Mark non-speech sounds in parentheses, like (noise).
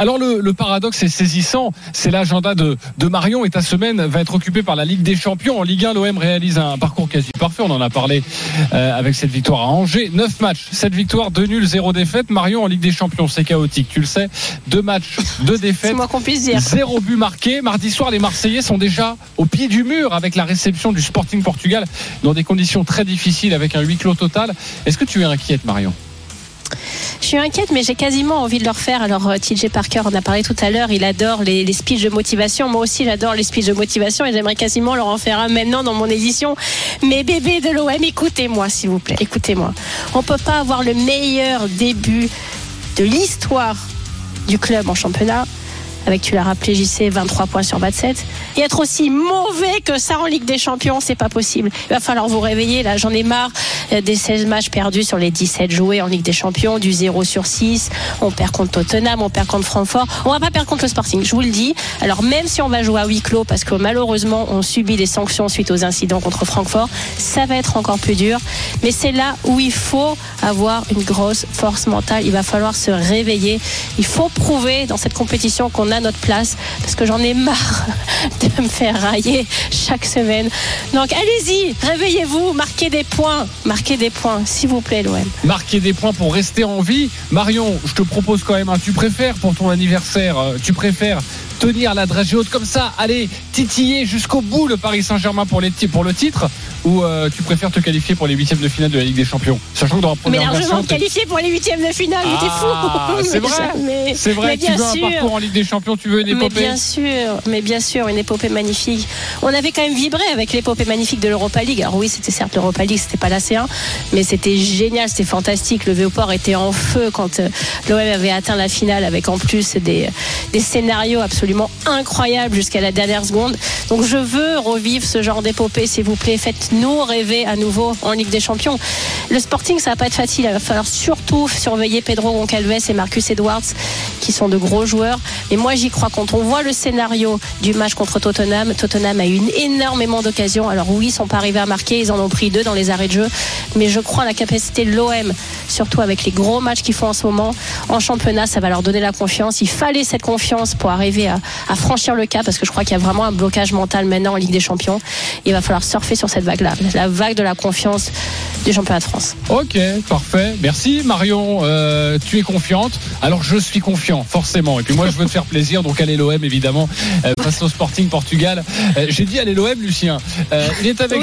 Alors le, le paradoxe est saisissant, c'est l'agenda de, de Marion et ta semaine va être occupée par la Ligue des Champions. En Ligue 1, l'OM réalise un parcours quasi parfait, on en a parlé euh, avec cette victoire à Angers. 9 matchs, 7 victoires, 2 nuls, 0 défaites. Marion en Ligue des Champions, c'est chaotique, tu le sais. 2 matchs, 2 défaites, C'est moi qu'on puisse dire. 0 but marqué. Mardi soir, les Marseillais sont déjà au pied du mur avec la réception du Sporting Portugal dans des conditions très difficiles avec un huis clos total. Est-ce que tu es inquiète Marion? Je suis inquiète, mais j'ai quasiment envie de le refaire. Alors, euh, TJ Parker en a parlé tout à l'heure. Il adore les, les speeches de motivation. Moi aussi, j'adore les speeches de motivation et j'aimerais quasiment leur en faire un maintenant dans mon édition. Mais bébé de l'OM, écoutez-moi, s'il vous plaît. Écoutez-moi. On peut pas avoir le meilleur début de l'histoire du club en championnat. Avec, tu l'as rappelé, JC, 23 points sur 27. Et être aussi mauvais que ça en Ligue des Champions, c'est pas possible. Il va falloir vous réveiller. Là, j'en ai marre euh, des 16 matchs perdus sur les 17 joués en Ligue des Champions, du 0 sur 6. On perd contre Tottenham, on perd contre Francfort. On va pas perdre contre le Sporting, je vous le dis. Alors, même si on va jouer à huis clos, parce que malheureusement, on subit des sanctions suite aux incidents contre Francfort, ça va être encore plus dur. Mais c'est là où il faut avoir une grosse force mentale. Il va falloir se réveiller. Il faut prouver dans cette compétition qu'on a notre place, parce que j'en ai marre de me faire railler chaque semaine. Donc, allez-y, réveillez-vous, marquez des points, marquez des points, s'il vous plaît, l'OM. marquer des points pour rester en vie. Marion, je te propose quand même un tu préfères pour ton anniversaire, euh, tu préfères tenir la dragée haute comme ça, aller titiller jusqu'au bout le Paris Saint-Germain pour, les ti- pour le titre ou euh, tu préfères te qualifier pour les huitièmes de finale de la Ligue des Champions? Sachant que dans la Mais première largement version, t'es- qualifié pour les huitièmes de finale, mais t'es Ah, fou. (laughs) c'est vrai. Mais- c'est vrai mais tu bien veux un sûr. parcours en Ligue des Champions, tu veux une Mais épopée bien sûr, mais bien sûr, une épopée magnifique. On avait quand même vibré avec l'épopée magnifique de l'Europa League. Alors oui, c'était certes l'Europa League, c'était pas la C1, mais c'était génial, c'était fantastique. Le Véoport était en feu quand euh, l'OM avait atteint la finale avec en plus des, des scénarios absolument incroyables jusqu'à la dernière seconde. Donc je veux revivre ce genre d'épopée, s'il vous plaît. Faites-nous rêver à nouveau en Ligue des Champions. Le Sporting, ça va pas être facile. Il va falloir surtout surveiller Pedro Goncalves et Marcus Edwards, qui sont de gros joueurs. Mais moi, j'y crois. Quand on voit le scénario du match contre Tottenham, Tottenham a eu énormément d'occasions. Alors oui, ils sont pas arrivés à marquer. Ils en ont pris deux dans les arrêts de jeu. Mais je crois à la capacité de l'OM, surtout avec les gros matchs qu'ils font en ce moment. En championnat, ça va leur donner la confiance. Il fallait cette confiance pour arriver à, franchir le cap, parce que je crois qu'il y a vraiment un blocage mental maintenant en Ligue des Champions. Il va falloir surfer sur cette vague-là, la vague de la confiance du championnat de France. Ok, parfait. Merci Marion. Euh, tu es confiante. Alors je suis confiant, forcément. Et puis moi je veux te faire plaisir. Donc allez l'OM évidemment euh, face au Sporting Portugal. Euh, J'ai dit allez l'OM, Lucien. Euh, il est avec